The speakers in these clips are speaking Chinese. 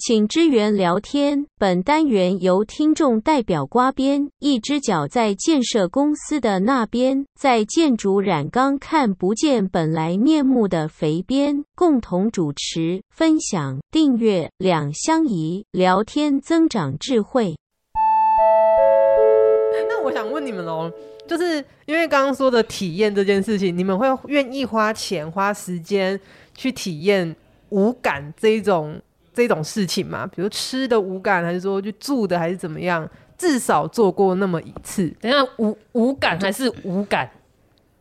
请支援聊天。本单元由听众代表呱编，一只脚在建设公司的那边，在建筑染缸看不见本来面目的肥边共同主持、分享、订阅两相宜，聊天增长智慧。那我想问你们哦，就是因为刚刚说的体验这件事情，你们会愿意花钱、花时间去体验无感这一种？这种事情嘛，比如吃的无感，还是说去住的，还是怎么样？至少做过那么一次。等一下，无无感还是无感？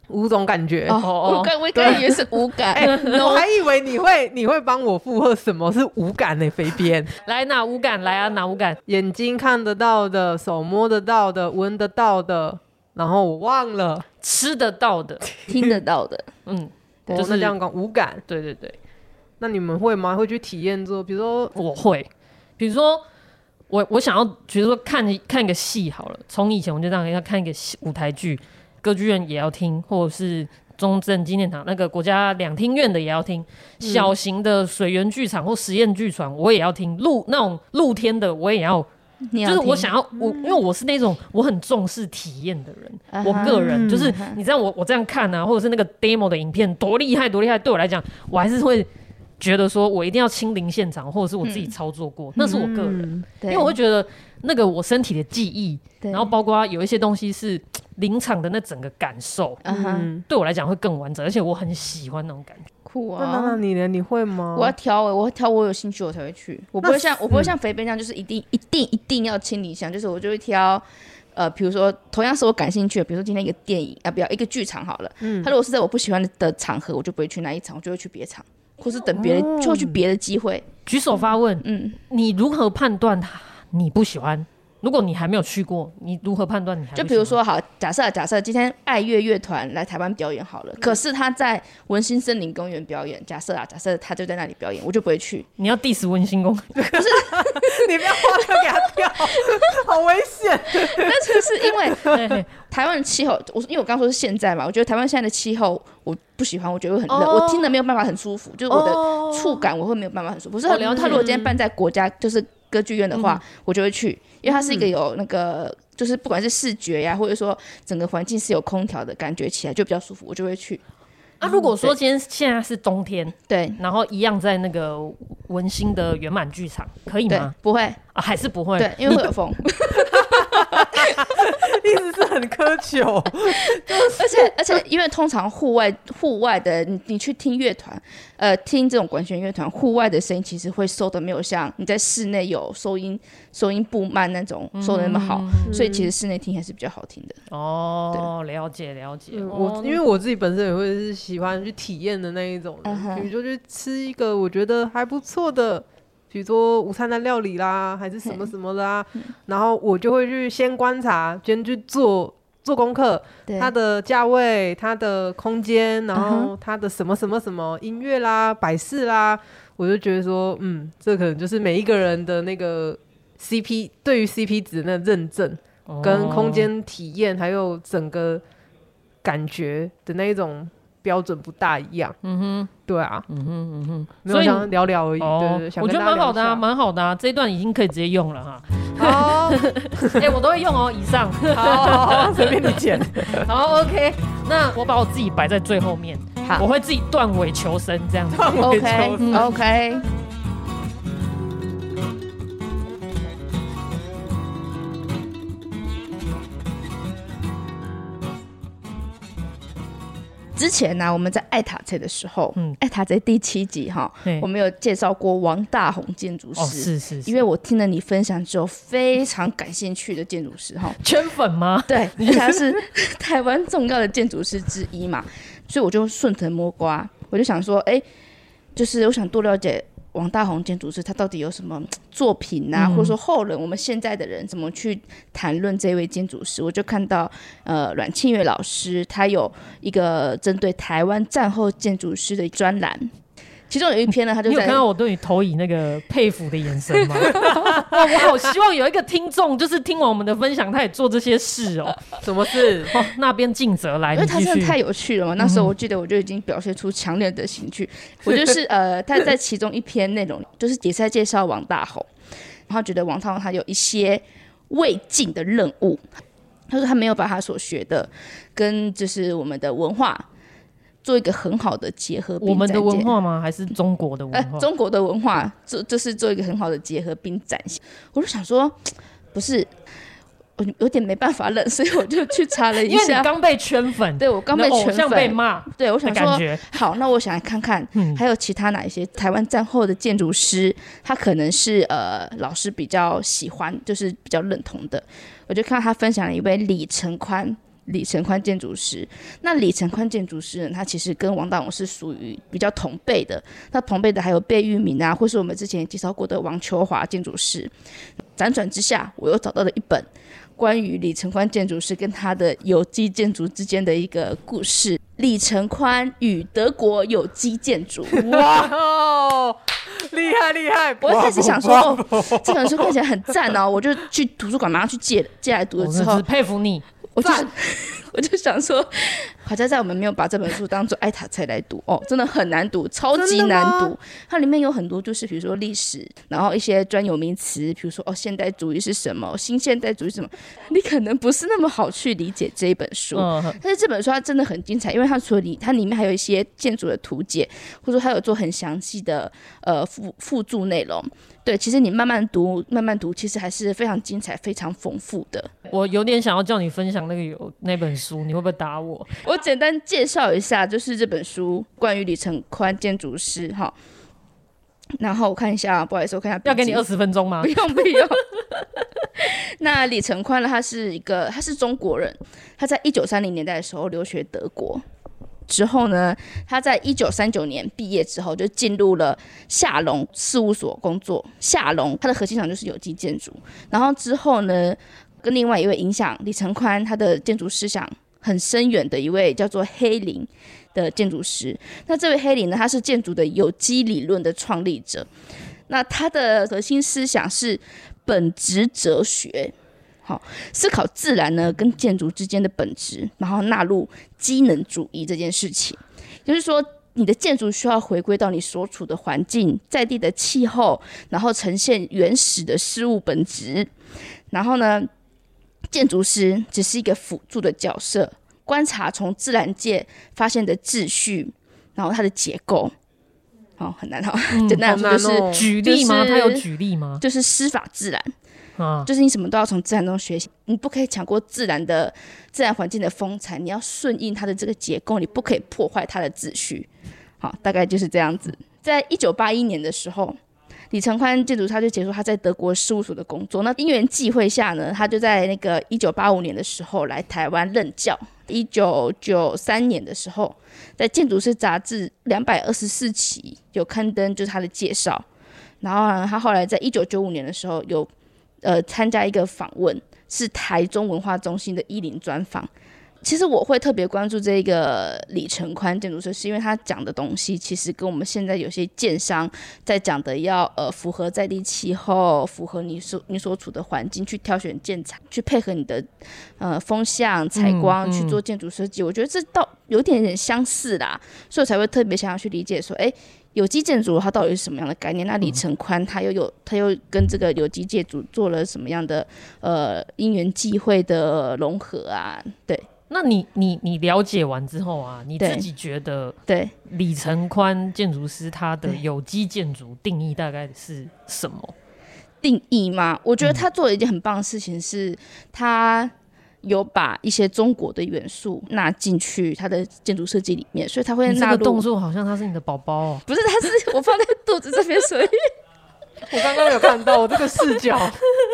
五种感觉。哦哦，我刚我刚以为是无感，欸、我还以为你会你会帮我附和什么是无感呢？肥边，来哪无感？来啊，哪无感？眼睛看得到的，手摸得到的，闻得到的，然后我忘了，吃得到的，听得到的。嗯，就是这样讲无感。对对对。那你们会吗？会去体验做？比如说我会，比如说我我想要，比如说看看一个戏好了。从以前我就这样要看一个舞台剧，歌剧院也要听，或者是中正纪念堂那个国家两厅院的也要听，嗯、小型的水源剧场或实验剧场我也要听，露那种露天的我也要，要就是我想要我，因为我是那种我很重视体验的人，嗯、我个人就是你知道我我这样看啊，或者是那个 demo 的影片多厉害多厉害，对我来讲我还是会。觉得说我一定要亲临现场，或者是我自己操作过，嗯、那是我个人，嗯、因为我会觉得那个我身体的记忆，然后包括有一些东西是临场的那整个感受，嗯，对我来讲会更完整，而且我很喜欢那种感觉。酷啊！那那你呢？你会吗？我要挑、欸，我会挑我有兴趣我才会去，我不会像我不会像肥肥这样，就是一定一定一定要亲临现场，就是我就会挑，呃，比如说同样是我感兴趣的，比如说今天一个电影啊，不要一个剧场好了，嗯，他如果是在我不喜欢的场合，我就不会去那一场，我就会去别场。或是等别人，哦、就会去别的机会。举手发问，嗯，你如何判断他你不喜欢？如果你还没有去过，你如何判断你还？就比如说，好，假设假设今天爱乐乐团来台湾表演好了，嗯、可是他在文心森林公园表演，假设啊，假设他就在那里表演，我就不会去。你要 diss 文心公园？不是，你不要花车给他跳，好危险。但是是因为 台湾气候，我因为我刚说是现在嘛，我觉得台湾现在的气候我不喜欢，我觉得会很热，哦、我听的没有办法很舒服，就是我的触感我会没有办法很舒服。不是，他如果今天办在国家就是歌剧院的话，嗯、我就会去。因为它是一个有那个，嗯、就是不管是视觉呀，或者说整个环境是有空调的感觉起来就比较舒服，我就会去。啊，如果说今天现在是冬天，对，然后一样在那个文心的圆满剧场，可以吗？不会啊，还是不会，对，因为会有风。意思是很苛求，而且而且，因为通常户外户外的，你你去听乐团，呃，听这种管弦乐团，户外的声音其实会收的没有像你在室内有收音收音布幔那种收的那么好，嗯、所以其实室内听还是比较好听的。哦，对了解了解。我因为我自己本身也会是喜欢去体验的那一种，比如说去吃一个我觉得还不错的。比如说午餐的料理啦，还是什么什么啦，嗯、然后我就会去先观察，先去做做功课，对。它的价位、它的空间，然后它的什么什么什么音乐啦、摆饰啦，我就觉得说，嗯，这可能就是每一个人的那个 CP 对于 CP 值的那认证，哦、跟空间体验，还有整个感觉的那一种。标准不大一样，嗯哼，对啊，嗯哼嗯哼，没有想聊聊而已，对对，我觉得蛮好的啊，蛮好的啊，这一段已经可以直接用了哈。好，哎，我都会用哦，以上，好，随便你剪，好，OK，那我把我自己摆在最后面，好，我会自己断尾求生这样子，OK，OK。之前呢、啊，我们在爱塔在的时候，嗯，爱塔在第七集哈，我们有介绍过王大红建筑师，哦、是是是，因为我听了你分享之后，非常感兴趣的建筑师哈，圈粉吗？对，他是 台湾重要的建筑师之一嘛，所以我就顺藤摸瓜，我就想说，哎、欸，就是我想多了解。王大宏建筑师他到底有什么 作品啊？嗯、或者说后人我们现在的人怎么去谈论这位建筑师？我就看到呃阮庆月老师他有一个针对台湾战后建筑师的专栏，其中有一篇呢，他就在你有看到我对你投以那个佩服的眼神吗？哇，我好希望有一个听众，就是听完我们的分享，他也做这些事哦。什么事？哦，那边尽责来，因为他真的太有趣了嘛。那时候我记得我就已经表现出强烈的兴趣。我就是 呃，他在其中一篇内容，就是也是在介绍王大吼，然后觉得王大閎他有一些未尽的任务。他说他没有把他所学的跟就是我们的文化。做一个很好的结合，我们的文化吗？还是中国的文化？呃、中国的文化，这这是做一个很好的结合并展现。我就想说，不是，我有点没办法忍，所以我就去查了一下。因为你刚被圈粉，对我刚被圈粉，被骂。对，我想说，好，那我想来看看，还有其他哪一些台湾战后的建筑师，他可能是呃老师比较喜欢，就是比较认同的。我就看到他分享了一位李承宽。李承宽建筑师，那李承宽建筑师呢？他其实跟王大勇是属于比较同辈的。那同辈的还有贝聿铭啊，或是我们之前介绍过的王秋华建筑师。辗转之下，我又找到了一本关于李承宽建筑师跟他的有机建筑之间的一个故事：李承宽与德国有机建筑。哇哦，厉害厉害！我一开始想说，哦，这本书看起来很赞哦，我就去图书馆马上去借借来读了之后，只佩服你。我就我就想说，好在在我们没有把这本书当做爱塔才来读哦，真的很难读，超级难读。它里面有很多就是比如说历史，然后一些专有名词，比如说哦现代主义是什么，新现代主义是什么，你可能不是那么好去理解这一本书。但是这本书它真的很精彩，因为它除了里它里面还有一些建筑的图解，或者说它有做很详细的呃附附注内容。对，其实你慢慢读，慢慢读，其实还是非常精彩、非常丰富的。我有点想要叫你分享那个有那本书，你会不会打我？我简单介绍一下，就是这本书关于李承宽建筑师哈。然后我看一下，不好意思，我看一下，要给你二十分钟吗？不用不用。那李承宽呢？他是一个，他是中国人，他在一九三零年代的时候留学德国。之后呢，他在一九三九年毕业之后，就进入了夏龙事务所工作。夏龙他的核心厂就是有机建筑。然后之后呢，跟另外一位影响李承宽他的建筑思想很深远的一位叫做黑林的建筑师。那这位黑林呢，他是建筑的有机理论的创立者。那他的核心思想是本质哲学。好，思考自然呢跟建筑之间的本质，然后纳入机能主义这件事情，就是说你的建筑需要回归到你所处的环境、在地的气候，然后呈现原始的事物本质。然后呢，建筑师只是一个辅助的角色，观察从自然界发现的秩序，然后它的结构。好，很难哈，简单来说就是、举例吗？他有举例吗？就是师法自然。就是你什么都要从自然中学习，你不可以抢过自然的自然环境的风采，你要顺应它的这个结构，你不可以破坏它的秩序。好，大概就是这样子。在一九八一年的时候，李承宽建筑他就结束他在德国事务所的工作。那因缘际会下呢，他就在那个一九八五年的时候来台湾任教。一九九三年的时候，在《建筑师》杂志两百二十四期有刊登就是他的介绍。然后呢，他后来在一九九五年的时候有。呃，参加一个访问是台中文化中心的一零专访。其实我会特别关注这个李承宽建筑师，是因为他讲的东西其实跟我们现在有些建商在讲的要呃符合在地气候，符合你所你所处的环境去挑选建材，去配合你的呃风向采光去做建筑设计。我觉得这倒有点点相似啦，所以我才会特别想要去理解说，哎。有机建筑它到底是什么样的概念？那李承宽他又有他又跟这个有机建筑做了什么样的呃因缘际会的融合啊？对，那你你你了解完之后啊，你自己觉得对李承宽建筑师他的有机建筑定义大概是什么？定义吗？我觉得他做了一件很棒的事情，是他。有把一些中国的元素纳进去他的建筑设计里面，所以他会纳入。这个动作好像他是你的宝宝哦，不是，他是我放在肚子这边，所以我刚刚有看到我这个视角，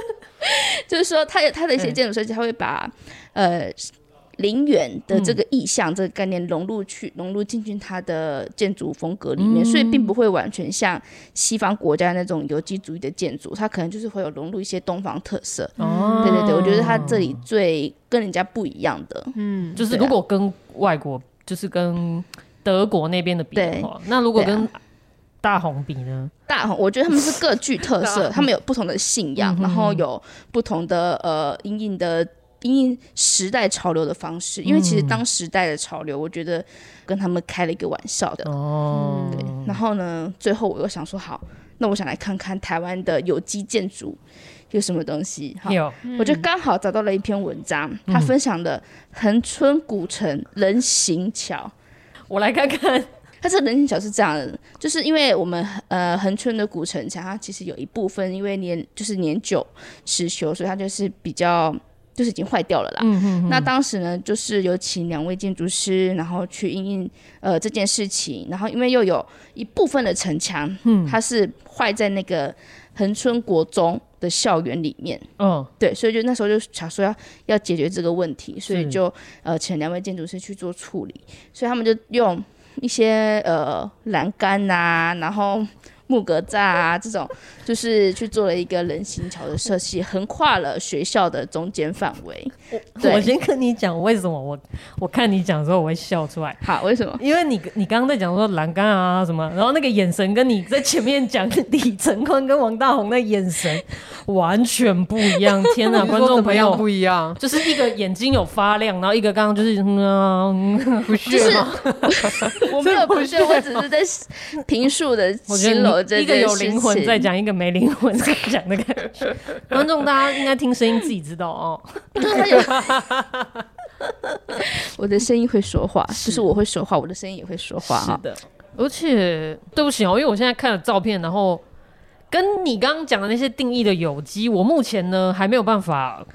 就是说他有他的一些建筑设计，他会把呃。陵园的这个意象，嗯、这个概念融入去，融入进去它的建筑风格里面，嗯、所以并不会完全像西方国家那种有机主义的建筑，它可能就是会有融入一些东方特色。哦，对对对，我觉得它这里最跟人家不一样的，嗯，就是如果跟外国，就是跟德国那边的比的话，那如果跟大红比呢？大红，我觉得他们是各具特色，他们有不同的信仰，然后有不同的呃因应的因应时代潮流的方式。因为其实当时代的潮流，我觉得跟他们开了一个玩笑的哦。对，然后呢，最后我又想说，好，那我想来看看台湾的有机建筑有什么东西。好，有，我就刚好找到了一篇文章，他分享的恒春古城人行桥，我来看看。它这人行桥是这样的，就是因为我们呃恒春的古城墙，它其实有一部分因为年就是年久失修，所以它就是比较就是已经坏掉了啦。那当时呢，就是有请两位建筑师，然后去应应呃这件事情，然后因为又有一部分的城墙，嗯，它是坏在那个恒春国中的校园里面。嗯，对，所以就那时候就想说要要解决这个问题，所以就呃请两位建筑师去做处理，所以他们就用。一些呃栏杆呐，然后木格栅啊，这种就是去做了一个人行桥的设计，横跨了学校的中间范围。我我先跟你讲为什么我我看你讲的时候我会笑出来。好，为什么？因为你你刚刚在讲说栏杆啊什么，然后那个眼神跟你在前面讲李承坤跟王大红的眼神 完全不一样。天哪，观众朋友不一样，就是一个眼睛有发亮，然后一个刚刚就是嗯，不屑吗？我没有不屑，我只是在评述的形容。一个有灵魂在讲，一个没灵魂在讲的感觉。观众大家应该听声音自己知道哦。我的声音会说话，就是我会说话，我的声音也会说话。是的，而且对不起哦，因为我现在看了照片，然后跟你刚刚讲的那些定义的有机，我目前呢还没有办法。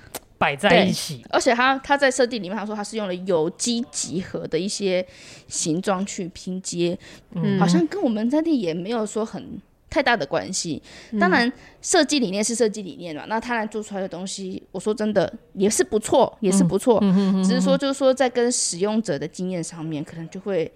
摆在一起，而且他他在设计里面，他说他是用了有机集合的一些形状去拼接，嗯，好像跟我们在地也没有说很太大的关系。当然，设计理念是设计理念嘛，那他来做出来的东西，我说真的也是不错，也是不错，嗯，只是说就是说在跟使用者的经验上面，可能就会，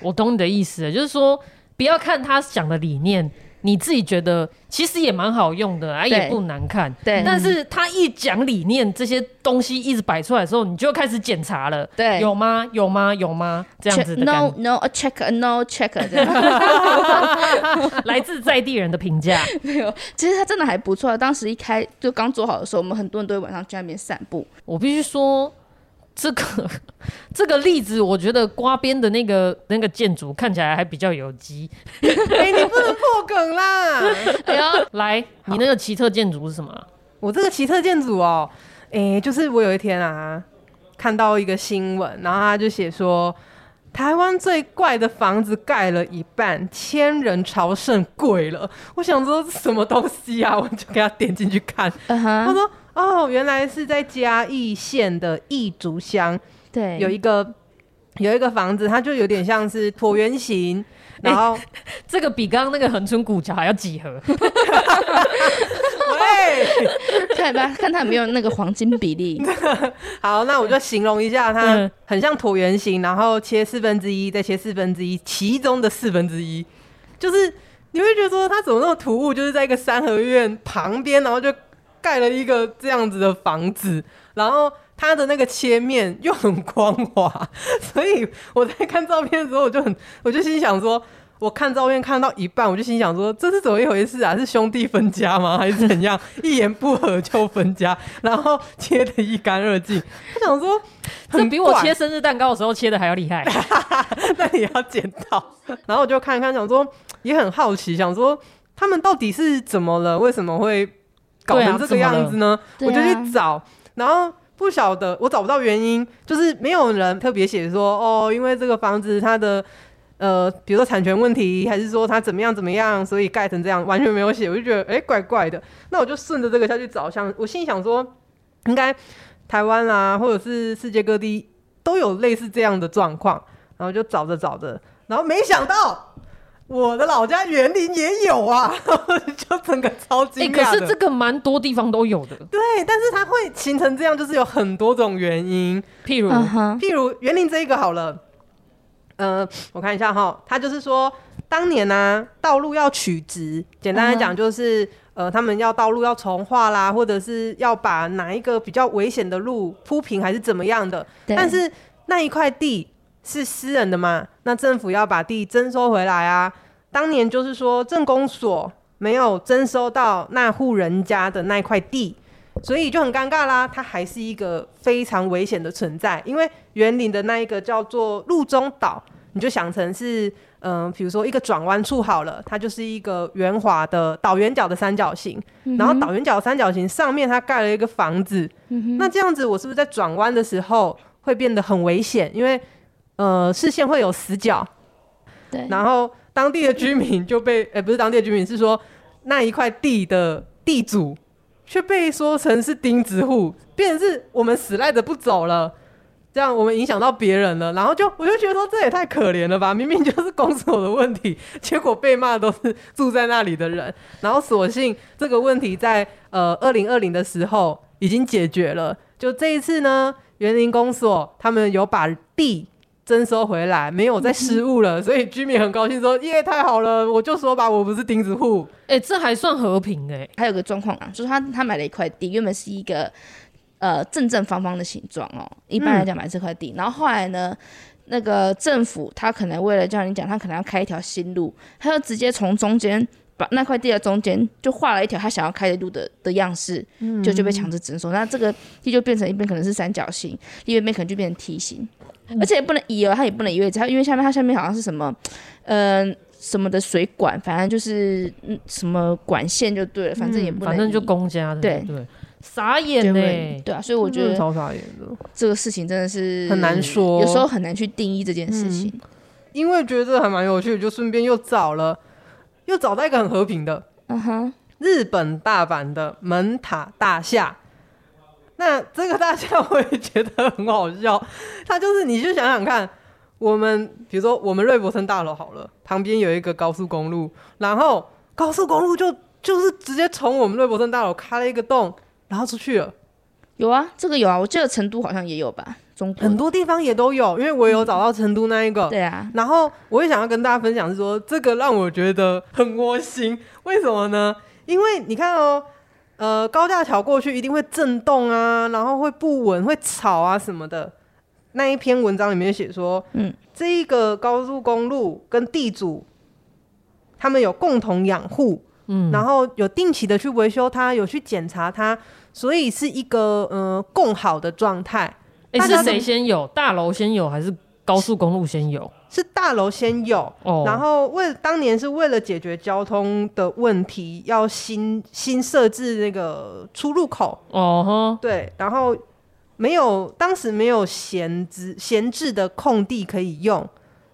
我懂你的意思，就是说不要看他讲的理念。你自己觉得其实也蛮好用的啊，也不难看。对，但是他一讲理念，这些东西一直摆出来的时候，你就开始检查了。对，有吗？有吗？有吗？这样子的。No, no, a check, a no check。这样 来自在地人的评价。没有，其实他真的还不错。当时一开就刚做好的时候，我们很多人都会晚上去那边散步。我必须说。这个 这个例子，我觉得刮边的那个那个建筑看起来还比较有机。哎、欸，你不能破梗啦！哎呀，来，你那个奇特建筑是什么？我这个奇特建筑哦，哎、欸，就是我有一天啊，看到一个新闻，然后他就写说，台湾最怪的房子盖了一半，千人朝圣跪了。我想说这什么东西啊？我就给他点进去看。Uh -huh. 他说。哦，原来是在嘉义县的义竹乡，对，有一个有一个房子，它就有点像是椭圆形，然后、欸、这个比刚刚那个恒春古桥还要几何。喂，看吧，看它有没有那个黄金比例。好，那我就形容一下，它很像椭圆形，然后切四分之一，再切四分之一，其中的四分之一，就是你会觉得说它怎么那么突兀，就是在一个三合院旁边，然后就。盖了一个这样子的房子，然后它的那个切面又很光滑，所以我在看照片的时候，我就很，我就心想说，我看照片看到一半，我就心想说，这是怎么一回事啊？是兄弟分家吗？还是怎样？一言不合就分家，然后切得一干二净。我想说，这比我切生日蛋糕的时候切的还要厉害，那也要剪刀。然后我就看一看，想说也很好奇，想说他们到底是怎么了？为什么会？搞成这个样子呢？啊、我就去找，啊、然后不晓得，我找不到原因，就是没有人特别写说哦，因为这个房子它的呃，比如说产权问题，还是说它怎么样怎么样，所以盖成这样，完全没有写，我就觉得哎、欸，怪怪的。那我就顺着这个下去找，像我心想说，应该台湾啊，或者是世界各地都有类似这样的状况，然后就找着找着，然后没想到。我的老家园林也有啊，就整个超级。哎、欸，可是这个蛮多地方都有的。对，但是它会形成这样，就是有很多种原因。譬如，譬如园林这一个好了，呃，我看一下哈，它就是说，当年呢、啊，道路要取直，简单来讲就是，呃，他们要道路要重划啦，或者是要把哪一个比较危险的路铺平，还是怎么样的。但是那一块地。是私人的嘛？那政府要把地征收回来啊。当年就是说镇公所没有征收到那户人家的那块地，所以就很尴尬啦。它还是一个非常危险的存在，因为园林的那一个叫做路中岛，你就想成是。嗯、比如说一个转弯处好了，它就是一个圆滑的倒圆角的三角形，然后倒圆角三角形上面它盖了一个房子，那这样子我是不是在转弯的时候会变得很危险？因为呃视线会有死角，对，然后当地的居民就被，哎、欸，不是当地的居民，是说那一块地的地主却被说成是钉子户，变成是我们死赖着不走了。这样我们影响到别人了，然后就我就觉得说这也太可怜了吧！明明就是公所的问题，结果被骂都是住在那里的人。然后所幸这个问题在呃二零二零的时候已经解决了。就这一次呢，园林公所他们有把地征收回来，没有再失误了，所以居民很高兴说耶，太好了！我就说吧，我不是钉子户。哎、欸，这还算和平哎、欸。还有个状况啊，就是他他买了一块地，原本是一个。呃，正正方方的形状哦，一般来讲买这块地，嗯，然后后来呢，那个政府他可能为了叫你讲，他可能要开一条新路，他就直接从中间把那块地的中间就画了一条他想要开的路的的样式，嗯，就就被强制征收。那这个地就变成一边可能是三角形，另一边可能就变成梯形，嗯，而且也不能移哦，它也不能移位置，它因为下面它下面好像是什么，嗯，呃，什么的水管，反正就是嗯什么管线就对了，反正也不能，反正就公家的，对对。傻眼呢、欸，对啊，所以我觉得超傻眼的。这个事情真的是很难说，有时候很难去定义这件事情。嗯、因为觉得这还蛮有趣的，就顺便又找了，又找到一个很和平的，嗯哼，日本大阪的门塔大厦。那这个大家 我也觉得很好笑，它就是你就想想看，我们比如说我们瑞博森大楼好了，旁边有一个高速公路，然后高速公路就就是直接从我们瑞博森大楼开了一个洞。然后出去了，有啊，这个有啊，我记得成都好像也有吧，中国很多地方也都有，因为我有找到成都那一个，嗯、对啊。然后我也想要跟大家分享是说，这个让我觉得很窝心，为什么呢？因为你看哦，呃，高架桥过去一定会震动啊，然后会不稳、会吵啊什么的。那一篇文章里面写说，嗯，这一个高速公路跟地主他们有共同养护，嗯，然后有定期的去维修它，有去检查它。所以是一个呃共好的状态。哎、欸，是谁先有？大楼先有还是高速公路先有？是大楼先有。哦。然后为当年是为了解决交通的问题，要新新设置那个出入口。哦。对。然后没有，当时没有闲置闲置的空地可以用。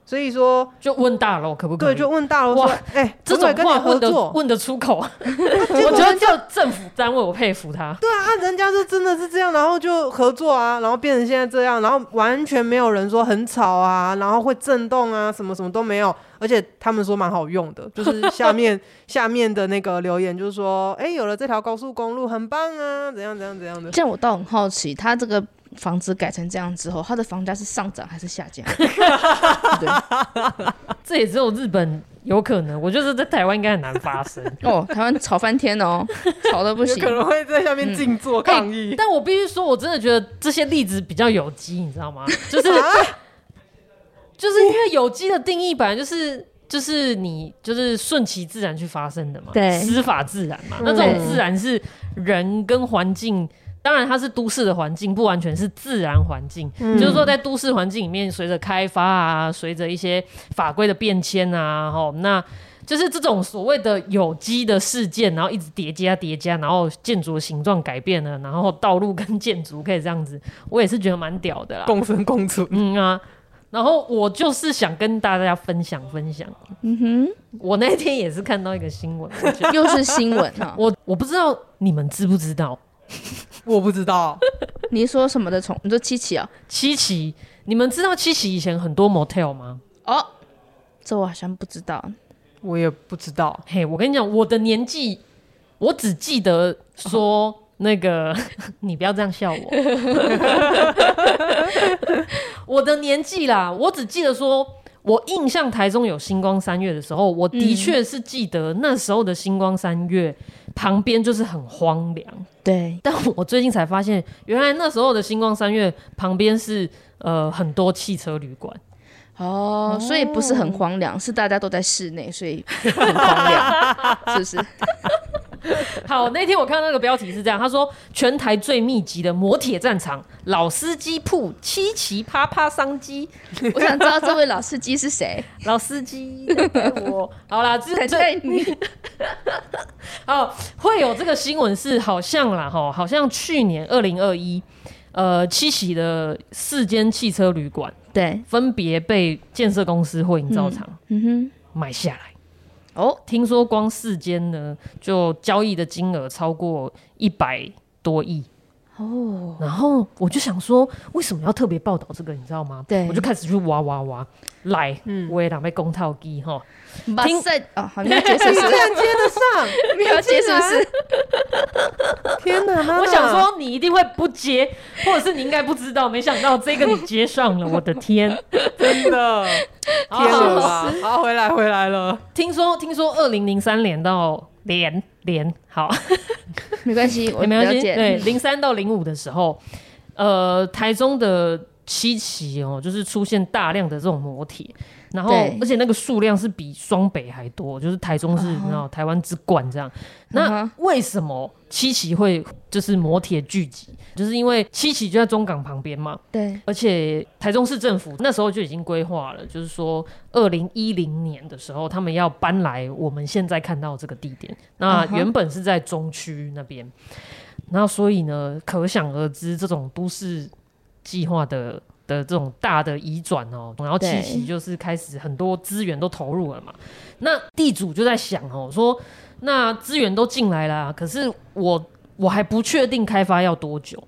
所以说，就问大楼可不可以？对，就问大楼说，哎、欸，这种话问的问得出口啊？我觉得就政府单位，我佩服他。对啊，人家就真的是这样，然后就合作啊，然后变成现在这样，然后完全没有人说很吵啊，然后会震动啊，什么什么都没有，而且他们说蛮好用的，就是下面 下面的那个留言就是说，哎、欸，有了这条高速公路很棒啊，怎样怎样怎样的。这样我倒很好奇，他这个。房子改成这样之后，它的房价是上涨还是下降？对，这也只有日本有可能。我觉得在台湾应该很难发生 哦。台湾吵翻天哦，吵得不行，可能会在下面静坐抗议。嗯欸、但我必须说，我真的觉得这些例子比较有机，你知道吗？就是，啊、就是因为有机的定义本来就是就是你就是顺其自然去发生的嘛，对，司法自然嘛。那这种自然是人跟环境。当然，它是都市的环境，不完全是自然环境。嗯、就是说，在都市环境里面，随着开发啊，随着一些法规的变迁啊，吼，那就是这种所谓的有机的事件，然后一直叠加叠加，然后建筑的形状改变了，然后道路跟建筑可以这样子，我也是觉得蛮屌的啦，共生共存。嗯啊，然后我就是想跟大家分享分享。嗯哼，我那天也是看到一个新闻，又是新闻啊，我我不知道你们知不知道。我不知道，你说什么的虫？你说七七啊？七七，你们知道七七以前很多 motel 吗？哦，这我好像不知道，我也不知道。嘿，我跟你讲，我的年纪，我只记得说那个，哦、你不要这样笑我。我的年纪啦，我只记得说，我印象台中有星光三月的时候，我的确是记得那时候的星光三月。旁边就是很荒凉，对。但我最近才发现，原来那时候的星光三月旁边是呃很多汽车旅馆。哦，所以不是很荒凉，是大家都在室内，所以很荒凉，是不是？好，那天我看到那个标题是这样，他说全台最密集的磨铁战场，老司机铺七奇啪啪商机。我想知道这位老司机是谁？老司机，我好啦，这这你，哦，会有这个新闻是好像啦，哈，好像去年二零二一，呃，七喜的四间汽车旅馆，对，分别被建设公司或营造厂，嗯哼，买下来。哦，听说光四间呢，就交易的金额超过一百多亿哦。然后我就想说，为什么要特别报道这个？你知道吗？对，我就开始去挖挖挖，来，嗯，我也准备公套机哈。听啊，好，你要接是不是？接得上，你要接是不是？天哪！我想说你一定会不接，或者是你应该不知道，没想到这个你接上了，我的天，真的，天哪！好，回来回来了。听说听说，二零零三年到连连好，没关系，我没关系。对，零三到零五的时候，呃，台中的七期哦，就是出现大量的这种摩铁。然后，而且那个数量是比双北还多，就是台中是，你知道台湾之冠这样。那为什么七期会就是摩铁聚集？就是因为七期就在中港旁边嘛。对。而且台中市政府那时候就已经规划了，就是说二零一零年的时候，他们要搬来我们现在看到这个地点。那原本是在中区那边。然后所以呢，可想而知这种都市计划的。的这种大的移转哦，然后七期就是开始很多资源都投入了嘛。那地主就在想哦，说那资源都进来了，可是我我还不确定开发要多久。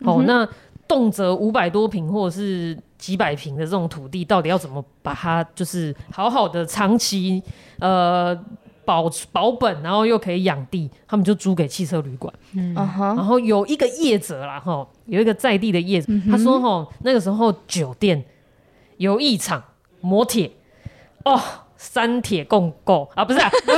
哦，嗯、那动辄五百多平或者是几百平的这种土地，到底要怎么把它就是好好的长期呃。保保本，然后又可以养地，他们就租给汽车旅馆。嗯，然后有一个业者啦，哈，有一个在地的业者，嗯、他说，哈，那个时候酒店有一场磨铁，哦。三铁共购啊，不是啊，不对，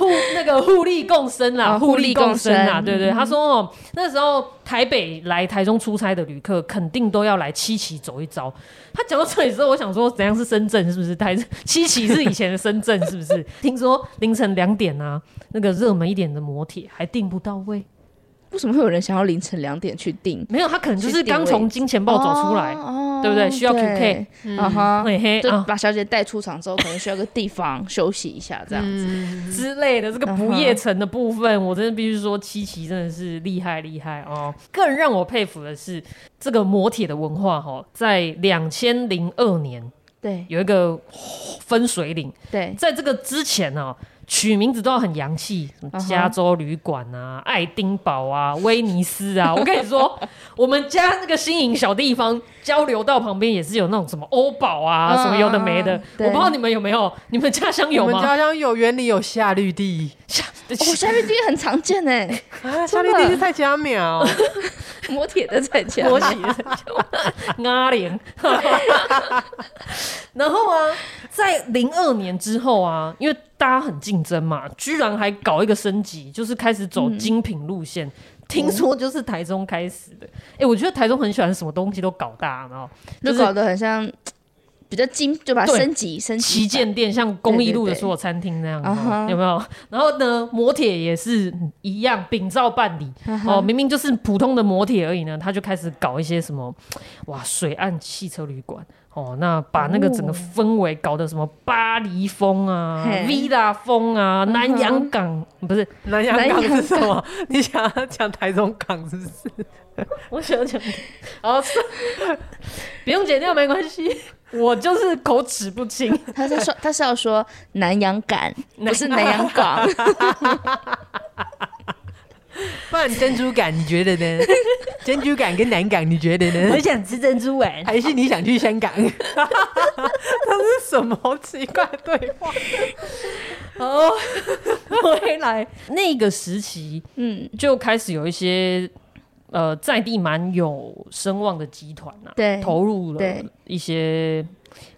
互 那个互利共生啦，互利共生啦，对对，他说哦，那时候台北来台中出差的旅客肯定都要来七期走一遭。他讲到这里之后，我想说，怎样是深圳？是不是？台七期是以前的深圳，是不是？听说凌晨两点啊，那个热门一点的摩铁还订不到位。为什么会有人想要凌晨两点去订？没有，他可能就是刚从金钱豹走出来，对不对？需要 QK，啊哈，把小姐带出场之后，可能需要个地方休息一下，这样子之类的。这个不夜城的部分，我真的必须说，七七真的是厉害厉害哦。更让我佩服的是，这个摩铁的文化哈，在两千零二年，对，有一个分水岭。对，在这个之前呢。取名字都要很洋气，什么加州旅馆啊、uh huh. 爱丁堡啊、威尼斯啊。我跟你说，我们家那个新营小地方交流道旁边也是有那种什么欧宝啊，uh 什么有的没的。我不知道你们有没有，你们家乡有吗？我们家乡有，园里有夏绿蒂。夏哦，夏绿蒂很常见哎。啊，夏绿蒂是蔡家苗，摩铁的蔡家苗，摩铁的蔡家，阿莲。然后啊，在零二年之后啊，因为大家很竞争嘛，居然还搞一个升级，就是开始走精品路线。嗯、听说就是台中开始的。哎、欸，我觉得台中很喜欢什么东西都搞大，然后、就是、就搞得很像比较精，就把它升级升级。旗舰店像公益路的所有餐厅那样，有没有？然后呢，摩铁也是一样，秉照办理。Uh. 哦，明明就是普通的摩铁而已呢，他就开始搞一些什么，哇，水岸汽车旅馆。哦，那把那个整个氛围搞得什么巴黎风啊、哦、Villa 风啊、南洋港不是南洋港是什么？你想要讲台中港是不是？我想要讲，哦，不用剪掉没关系，我就是口齿不清。他是说他是要说南洋港，不是南洋港。不然珍珠港你觉得呢？珍珠港跟南港你觉得呢？我想吃珍珠丸，还是你想去香港？这是什么奇怪的对话？哦，回来那个时期，嗯，就开始有一些呃在地蛮有声望的集团呐，对，投入了一些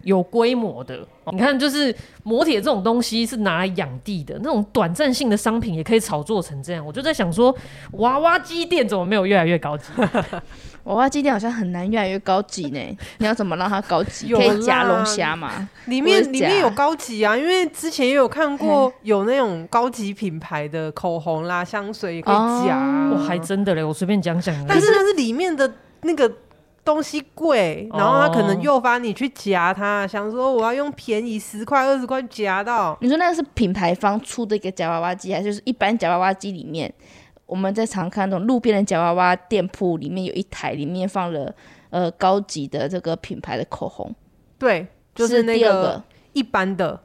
有规模的。你看，就是磨铁这种东西是拿来养地的，那种短暂性的商品也可以炒作成这样。我就在想说，娃娃机店怎么没有越来越高级？娃娃机店好像很难越来越高级呢。你要怎么让它高级？可以夹龙虾吗？里面里面有高级啊，因为之前也有看过有那种高级品牌的口红啦、香水也可以夹。我、哦、还真的嘞，我随便讲讲。但是那是里面的那个。东西贵，然后他可能诱发你去夹它，想说我要用便宜十块二十块夹到。你说那个是品牌方出的一个夹娃娃机，还是就是一般夹娃娃机里面，我们在常看那种路边的夹娃娃店铺里面有一台，里面放了呃高级的这个品牌的口红。对，就是那个一般的。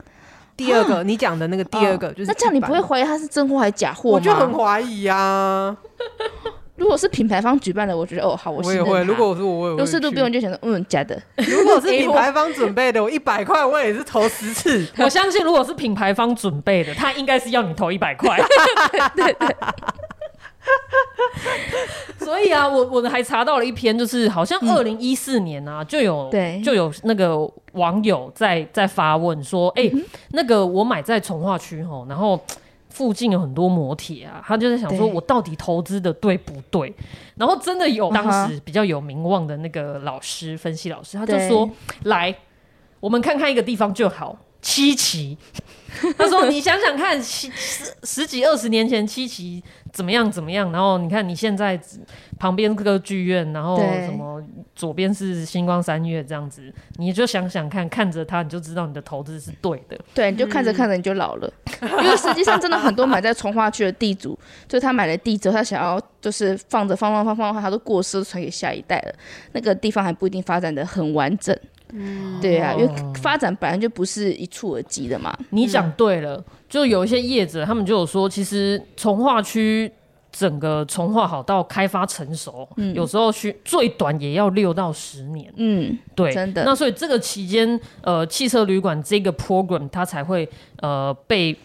第二个，你讲的那个第二个，就是那这样你不会怀疑它是真货还是假货吗？我就很怀疑啊。如果是品牌方举办的，我觉得哦好，我也会。如果我是我，我也会。如果是路边，我就想说嗯假的。如果是 品牌方准备的，我一百块我也是投十次。我相信，如果是品牌方准备的，他应该是要你投一百块。对对。所以啊，我我还查到了一篇，就是好像二零一四年啊，就有对就有那个网友在在发问说，哎，那个我买在从化区吼，然后。附近有很多摩铁啊，他就在想说，我到底投资的对不对？然后真的有当时比较有名望的那个老师，分析老师，他就说：“来，我们看看一个地方就好，七期。” 他说：“你想想看，七十十几二十年前七期怎么样怎么样？然后你看你现在旁边这个剧院，然后什么左边是星光三月这样子，你就想想看，看着它你就知道你的投资是对的。对，你就看着看着你就老了，嗯、因为实际上真的很多买在从化区的地主，就他买了地之后，他想要就是放着放放放放的话，他都过世传给下一代了，那个地方还不一定发展的很完整。”嗯，对啊，因为发展本来就不是一蹴而就的嘛。你讲对了，就有一些业者，他们就有说，其实从化区整个从化好到开发成熟，嗯，有时候需最短也要六到十年。嗯，对，真的。那所以这个期间，呃，汽车旅馆这个 program 它才会呃被。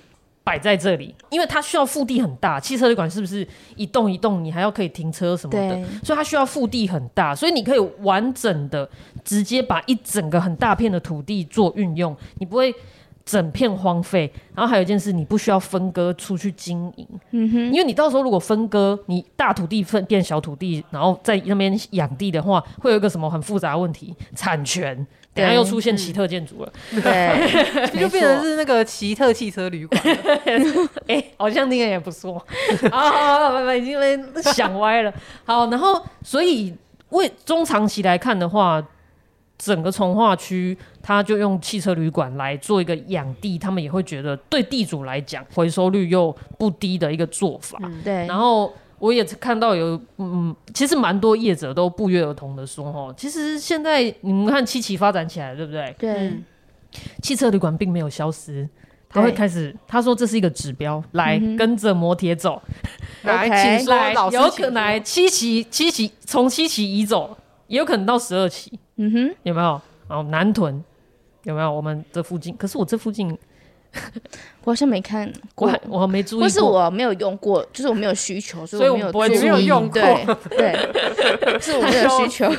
摆在这里，因为它需要腹地很大。汽车旅馆是不是一栋一栋，你还要可以停车什么的，所以它需要腹地很大。所以你可以完整的直接把一整个很大片的土地做运用，你不会整片荒废。然后还有一件事，你不需要分割出去经营，嗯哼，因为你到时候如果分割，你大土地分变小土地，然后在那边养地的话，会有一个什么很复杂的问题，产权。等下又出现奇特建筑了，嗯、对，就变成是那个奇特汽车旅馆。哎、欸，好像那个也不错。好好好，已经想歪了。好，然后所以为中长期来看的话，整个从化区，他就用汽车旅馆来做一个养地，他们也会觉得对地主来讲回收率又不低的一个做法。嗯、对，然后。我也看到有，嗯，其实蛮多业者都不约而同的说，哦，其实现在你们看七期发展起来，对不对？对，汽车旅馆并没有消失，他会开始，他说这是一个指标，来跟着摩铁走，来，请说，来，有可能来七期，七期从七期移走，也有可能到十二期，嗯哼，有没有？然后南屯有没有？我们这附近，可是我这附近。我好像没看过，我还没注意过，或是我没有用过，就是我没有需求，所以我没有注意，没有用过。对对，是我没有需求。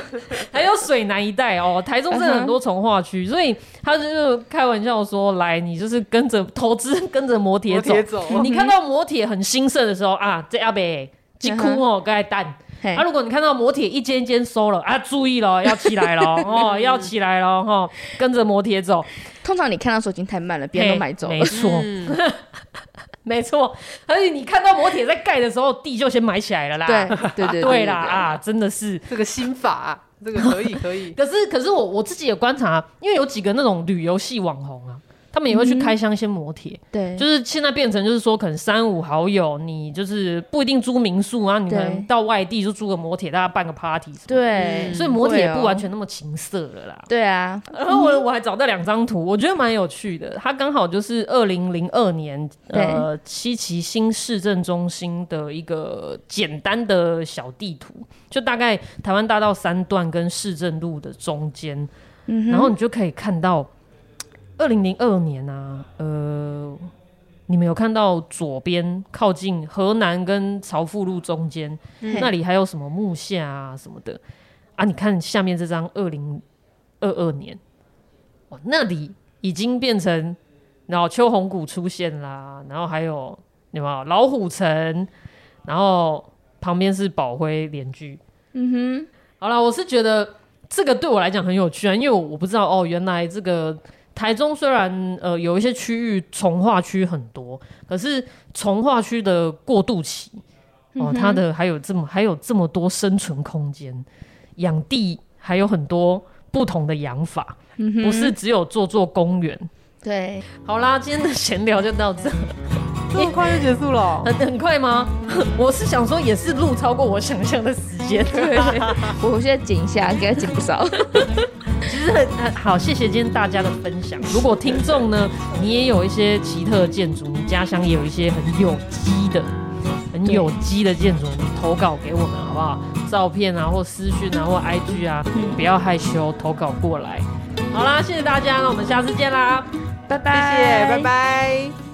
还有水南一带哦，台中真的很多从化区，所以他就是开玩笑说：“来，你就是跟着投资，跟着摩铁走。你看到摩铁很兴盛的时候啊，这阿伯一哭哦，该蛋。啊，如果你看到摩铁一间一间收了啊，注意了，要起来了哦，要起来了哈，跟着摩铁走。”通常你看到时候已经太慢了，别人都买走了。没错，嗯、没错。而且你看到摩铁在盖的时候，地就先买起来了啦。对对对 对啦啊，真的是这个心法、啊，这个可以可以。可是可是我我自己也观察，因为有几个那种旅游系网红啊。他们也会去开箱一些摩铁，对，就是现在变成就是说，可能三五好友，你就是不一定租民宿啊，你可能到外地就租个摩铁，大家办个 party 什么，对，所以摩铁也不完全那么情色了啦。对啊，然后我我还找到两张图，我觉得蛮有趣的，它刚好就是二零零二年呃七期新市政中心的一个简单的小地图，就大概台湾大道三段跟市政路的中间，然后你就可以看到。二零零二年啊，呃，你们有看到左边靠近河南跟朝富路中间、嗯、那里还有什么木下啊什么的啊？你看下面这张二零二二年，哦，那里已经变成，然后秋红谷出现啦，然后还有有没有老虎城，然后旁边是宝辉联居。嗯哼，好了，我是觉得这个对我来讲很有趣啊，因为我我不知道哦，原来这个台中虽然呃有一些区域从化区很多，可是从化区的过渡期哦，它的还有这么还有这么多生存空间，养地还有很多不同的养法，嗯、不是只有做做公园。对，好啦，今天的闲聊就到这。这么快就结束了？哦，很很快吗？我是想说，也是录超过我想象的时间。对，我现在剪一下，应该剪不少。其实很很好，谢谢今天大家的分享。如果听众呢，你也有一些奇特的建筑，你家乡也有一些很有机的、很有机的建筑，你投稿给我们好不好？照片啊，或私讯啊，或 IG 啊，不要害羞，投稿过来。好啦，谢谢大家，那我们下次见啦，拜拜，谢谢，拜拜。